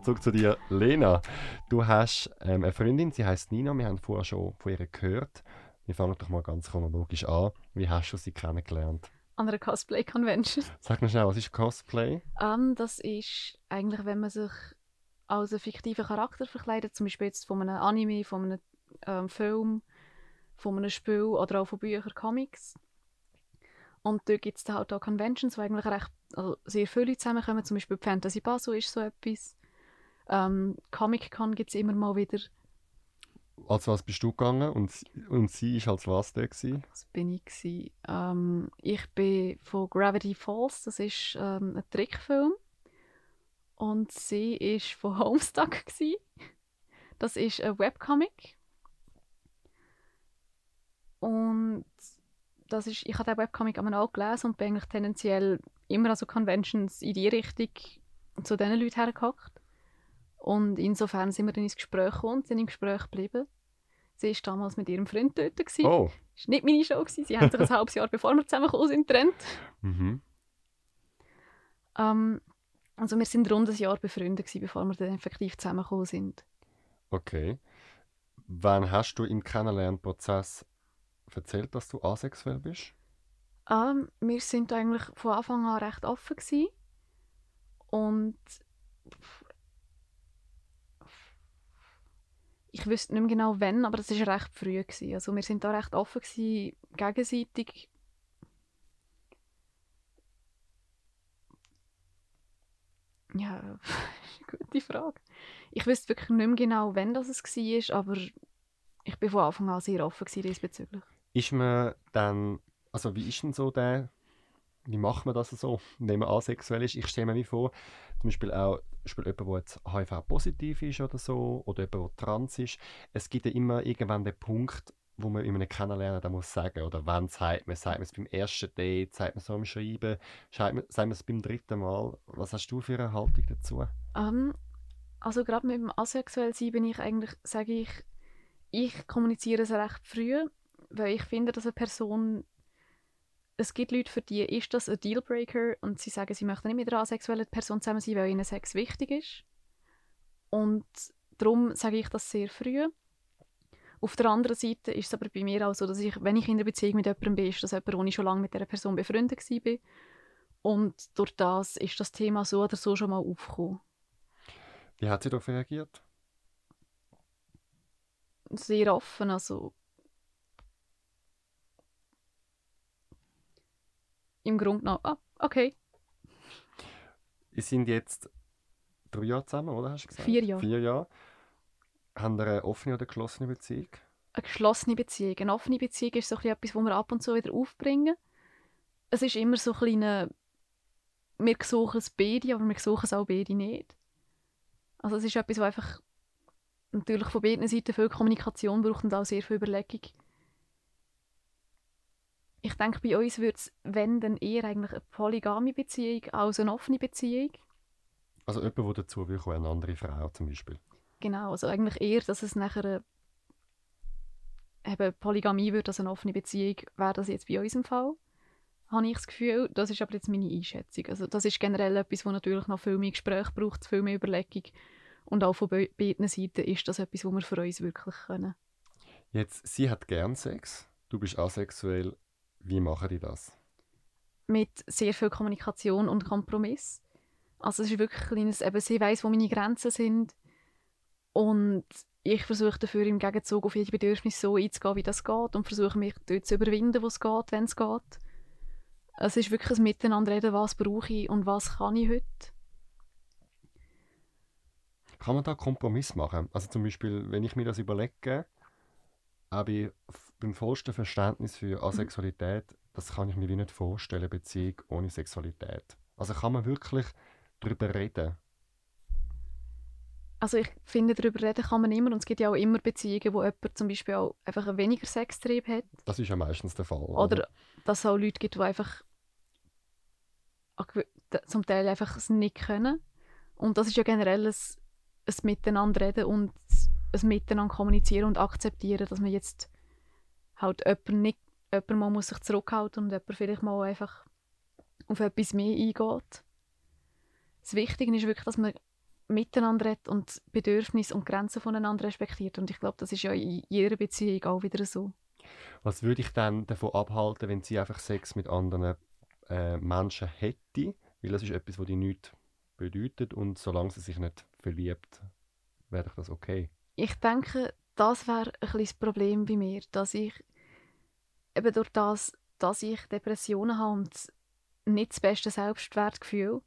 Speaker 1: Zurück zu dir, Lena. Du hast ähm, eine Freundin, sie heißt Nina. Wir haben vorher schon von ihr gehört. Wir fangen doch mal ganz chronologisch an. Wie hast du sie kennengelernt?
Speaker 2: An einer Cosplay-Convention.
Speaker 1: Sag mir schnell, was ist Cosplay?
Speaker 2: Ähm, das ist eigentlich, wenn man sich als einen fiktiven Charakter verkleidet, zum Beispiel jetzt von einem Anime, von einem ähm, Film, von einem Spiel oder auch von Büchern, Comics. Und dort gibt es halt auch Conventions, wo eigentlich recht, also sehr viele zusammenkommen. Zum Beispiel Fantasy Basel ist so etwas. Ähm, Comic-Con gibt es immer mal wieder.
Speaker 1: Als was bist du gegangen und, und sie ist als was da gewesen?
Speaker 2: Was bin ich? Ähm, ich bin von Gravity Falls, das ist ähm, ein Trickfilm. Und sie ist von Homestuck gewesen. Das ist ein Webcomic. Und das ist, ich habe den Webcomic einmal auch gelesen und bin eigentlich tendenziell immer an Conventions in die Richtung zu diesen Leuten hergehockt. Und insofern sind wir dann ins Gespräch gekommen und sind im Gespräch geblieben. Sie war damals mit ihrem Freund dort. Gewesen.
Speaker 1: Oh.
Speaker 2: Das war nicht meine Show. Gewesen. Sie haben sich ein halbes Jahr, bevor wir zusammengekommen sind, getrennt.
Speaker 1: Mhm.
Speaker 2: Ähm, also wir sind rund ein Jahr befreundet, gewesen, bevor wir dann effektiv zusammengekommen sind.
Speaker 1: Okay. Wann hast du im Kennenlernprozess erzählt, dass du asexuell bist?
Speaker 2: Ähm, wir sind eigentlich von Anfang an recht offen gewesen. Und ich wüsste nicht mehr genau wann, aber das war recht früh. Gewesen. Also wir sind da recht offen gewesen, gegenseitig. Ja, ist eine gute Frage. Ich wüsste wirklich nicht mehr genau, wann das es war, aber ich bin von Anfang an sehr offen diesbezüglich.
Speaker 1: Ist man dann, also wie ist denn so der, wie macht man das so, wenn man asexuell ist? Ich stelle mir vor, zum Beispiel auch zum Beispiel jemand, der HIV-positiv ist oder so, oder jemand, der trans ist. Es gibt ja immer irgendwann den Punkt, wo man jemanden kennenlernen da muss sagen, oder wann sagt man, sagt man es beim ersten Date, sagt man es so am Schreiben, sagt man, sagt man es beim dritten Mal. Was hast du für eine Haltung dazu?
Speaker 2: Ähm, also gerade mit dem asexuell sein bin ich eigentlich, sage ich, ich kommuniziere es recht früh, weil ich finde, dass eine Person es gibt Leute, für die ist das ein Dealbreaker und sie sagen, sie möchten nicht mit einer asexuellen Person zusammen sein, weil ihnen Sex wichtig ist. Und darum sage ich das sehr früh. Auf der anderen Seite ist es aber bei mir auch so, dass ich, wenn ich in einer Beziehung mit jemandem bin, ist das jemand, ich schon lange mit dieser Person befreundet war. Und durch das ist das Thema so oder so schon mal aufgekommen.
Speaker 1: Wie hat sie darauf reagiert?
Speaker 2: Sehr offen, also im Grunde genommen, ah, okay.
Speaker 1: Wir sind jetzt drei Jahre zusammen, oder? Hast du gesagt?
Speaker 2: Vier Jahre.
Speaker 1: Vier Jahre. Haben wir eine offene oder geschlossene Beziehung?
Speaker 2: Eine geschlossene Beziehung. Eine offene Beziehung ist so etwas, was wir ab und zu wieder aufbringen. Es ist immer so ein kleiner, wir suchen es beide, aber wir suchen es auch beide nicht. Also es ist etwas, was einfach natürlich von beiden Seiten viel Kommunikation braucht und auch sehr viel Überlegung. Ich denke, bei uns würde es, wenn, dann eher eigentlich eine polygame Beziehung als eine offene Beziehung.
Speaker 1: Also jemand, der dazu will, eine andere Frau zum Beispiel.
Speaker 2: Genau, also eigentlich eher, dass es nachher eben Polygamie wird als eine offene Beziehung, wäre das jetzt bei uns im Fall. Habe ich das Gefühl, das ist aber jetzt meine Einschätzung. Also das ist generell etwas, wo natürlich noch viel mehr Gespräch braucht, viel mehr Überlegung. Und auch von be beiden Seiten ist das etwas, wo wir für uns wirklich können.
Speaker 1: Jetzt, sie hat gern Sex, du bist asexuell. Wie machen die das?
Speaker 2: Mit sehr viel Kommunikation und Kompromiss. Also es ist wirklich ein kleines, eben sie weiß, wo meine Grenzen sind und ich versuche dafür im Gegenzug auf jede Bedürfnis so einzugehen, wie das geht und versuche mich dort zu überwinden, wo es geht, wenn es geht. Es ist wirklich ein Miteinanderreden, was brauche ich und was kann ich heute.
Speaker 1: Kann man da Kompromiss machen? Also zum Beispiel, wenn ich mir das überlege, habe ich beim vollsten Verständnis für Asexualität, das kann ich mir wie nicht vorstellen, Beziehung ohne Sexualität. Also kann man wirklich darüber reden?
Speaker 2: Also ich finde, darüber reden kann man immer und es gibt ja auch immer Beziehungen, wo jemand zum Beispiel auch einfach einen weniger Sextrieb hat.
Speaker 1: Das ist ja meistens der Fall.
Speaker 2: Oder dass es auch Leute gibt, die einfach zum Teil einfach es nicht können. Und das ist ja generell ein, ein Miteinanderreden und ein Miteinander kommunizieren und akzeptieren, dass man jetzt halt jemand nicht, jemand mal muss sich zurückhalten und jemand vielleicht mal einfach auf etwas mehr eingeht. Das Wichtige ist wirklich, dass man miteinander redet und Bedürfnisse und Grenzen voneinander respektiert. Und ich glaube, das ist ja in jeder Beziehung auch wieder so.
Speaker 1: Was würde ich dann davon abhalten, wenn sie einfach Sex mit anderen äh, Menschen hätte? Weil das ist etwas, was die nichts bedeutet und solange sie sich nicht verliebt, wäre das okay.
Speaker 2: Ich denke, das wäre ein bisschen das Problem bei mir, dass ich eben durch das, dass ich Depressionen habe und nicht das beste Selbstwertgefühl,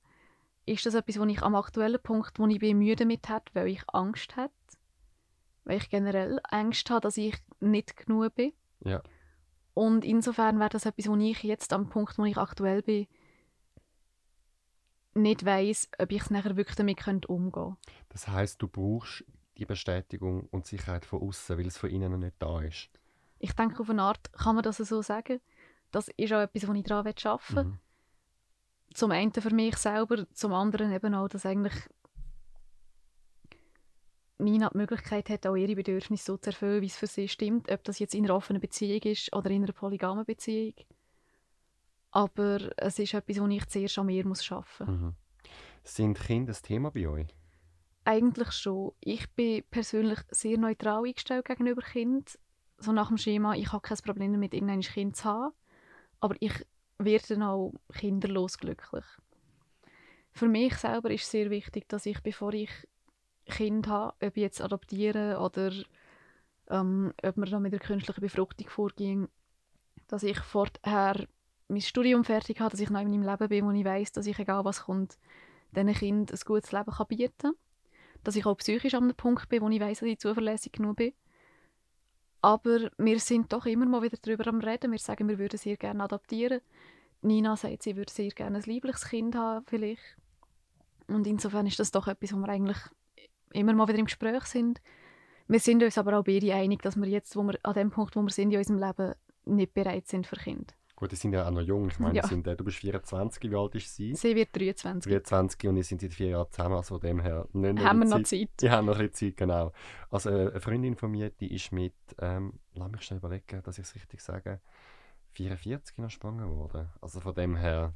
Speaker 2: ist das etwas, wo ich am aktuellen Punkt, wo ich bin müde damit habe, weil ich Angst habe. Weil ich generell Angst habe, dass ich nicht genug bin.
Speaker 1: Ja.
Speaker 2: Und insofern wäre das etwas, wo ich jetzt am Punkt, wo ich aktuell bin, nicht weiß, ob ich es nachher wirklich damit umgehen könnte.
Speaker 1: Das heißt, du brauchst die Bestätigung und Sicherheit von außen, weil es von innen noch nicht da ist.
Speaker 2: Ich denke, auf eine Art kann man das so sagen. Das ist auch etwas, was ich daran arbeiten will. Mhm. Zum einen für mich selber, zum anderen eben auch, dass eigentlich Nina die Möglichkeit hat, auch ihre Bedürfnisse so zu erfüllen, wie es für sie stimmt. Ob das jetzt in einer offenen Beziehung ist oder in einer polygamen Beziehung. Aber es ist etwas, wo ich zuerst an mir muss arbeiten muss. Mhm.
Speaker 1: Sind Kinder ein Thema bei euch?
Speaker 2: Eigentlich schon. Ich bin persönlich sehr neutral eingestellt gegenüber Kind. So nach dem Schema, ich habe kein Problem damit, irgendein Kind zu haben. Aber ich werde dann auch kinderlos glücklich. Für mich selber ist es sehr wichtig, dass ich, bevor ich Kind habe, ob ich jetzt adoptiere oder ähm, ob man dann mit der künstlichen Befruchtung vorging, dass ich vorher mein Studium fertig habe, dass ich noch in meinem Leben bin, wo ich weiß, dass ich, egal was kommt, diesen Kind ein gutes Leben kann bieten kann. Dass ich auch psychisch an einem Punkt bin, wo ich weiß, dass ich zuverlässig genug bin. Aber wir sind doch immer mal wieder darüber am reden. Wir sagen, wir würden sehr gerne adoptieren. Nina sagt, sie würde sehr gerne ein liebliches Kind haben, vielleicht. Und insofern ist das doch etwas, wo wir eigentlich immer mal wieder im Gespräch sind. Wir sind uns aber auch beide einig, dass wir jetzt, wo wir an dem Punkt, wo wir sind in unserem Leben, nicht bereit sind für Kinder.
Speaker 1: Gut, die sind ja auch noch jung. Ich meine, ja. sind, äh, du bist 24, wie alt ist sie?
Speaker 2: Sie wird 23.
Speaker 1: 23 und wir sind seit vier Jahren zusammen, also von dem her...
Speaker 2: Nicht haben wir noch Zeit.
Speaker 1: Die haben noch ein bisschen Zeit, genau. Also äh, eine Freundin von mir, die ist mit, ähm, lass mich schnell überlegen, dass ich es richtig sage, 44 noch schwanger worden. Also von dem her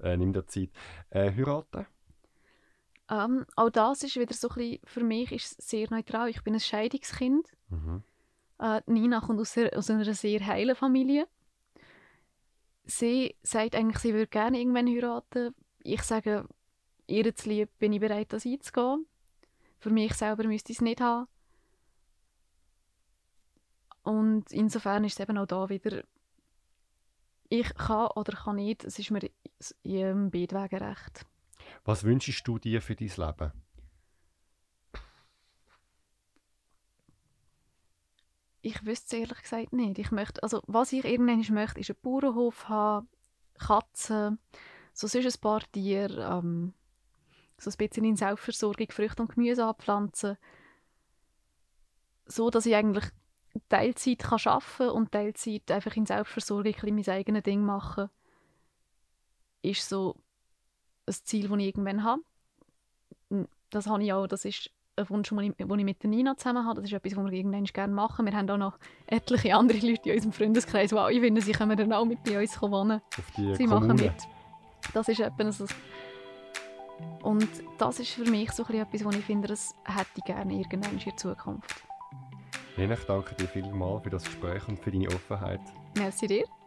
Speaker 1: äh, nimmt er Zeit. Äh, heiraten?
Speaker 2: Um, ähm, auch das ist wieder so ein bisschen, für mich ist sehr neutral. Ich bin ein Scheidungskind. Mhm. Äh, Nina kommt aus, aus einer sehr heilen Familie sie sagt eigentlich, sie würde gerne irgendwann heiraten. Ich sage, ihr zu lieb bin ich bereit, das einzugehen. Für mich selber müsste ich es nicht haben. Und insofern ist es eben auch da wieder, ich kann oder kann nicht, es ist mir in beiden Wegen recht.
Speaker 1: Was wünschst du dir für dein Leben?
Speaker 2: Ich wüsste es ehrlich gesagt nicht. Ich möchte, also was ich irgendwann möchte, ist einen Bauernhof haben, Katzen, so sonst ein paar Tiere, ähm, so ein bisschen in Selbstversorgung Früchte und Gemüse anpflanzen, so dass ich eigentlich Teilzeit kann arbeiten und Teilzeit einfach in Selbstversorgung ein mein eigenes Ding machen, ist so ein Ziel, das ich irgendwann habe. Das habe ich auch, das ist ein Wunsch, den ich, mit der Nina zusammen habe. Das ist etwas, was wir irgendwann gerne machen. Wir haben auch noch etliche andere Leute in unserem Freundeskreis, die auch finden, sie können dann auch mit bei uns wohnen.
Speaker 1: sie Kommune. machen mit.
Speaker 2: Das ist etwas, so und das ist für mich so etwas, was ich finde, das hätte ich gerne irgendwann in der Zukunft.
Speaker 1: Lena, ich danke dir vielmals für das Gespräch und für deine Offenheit.
Speaker 2: Merci dir.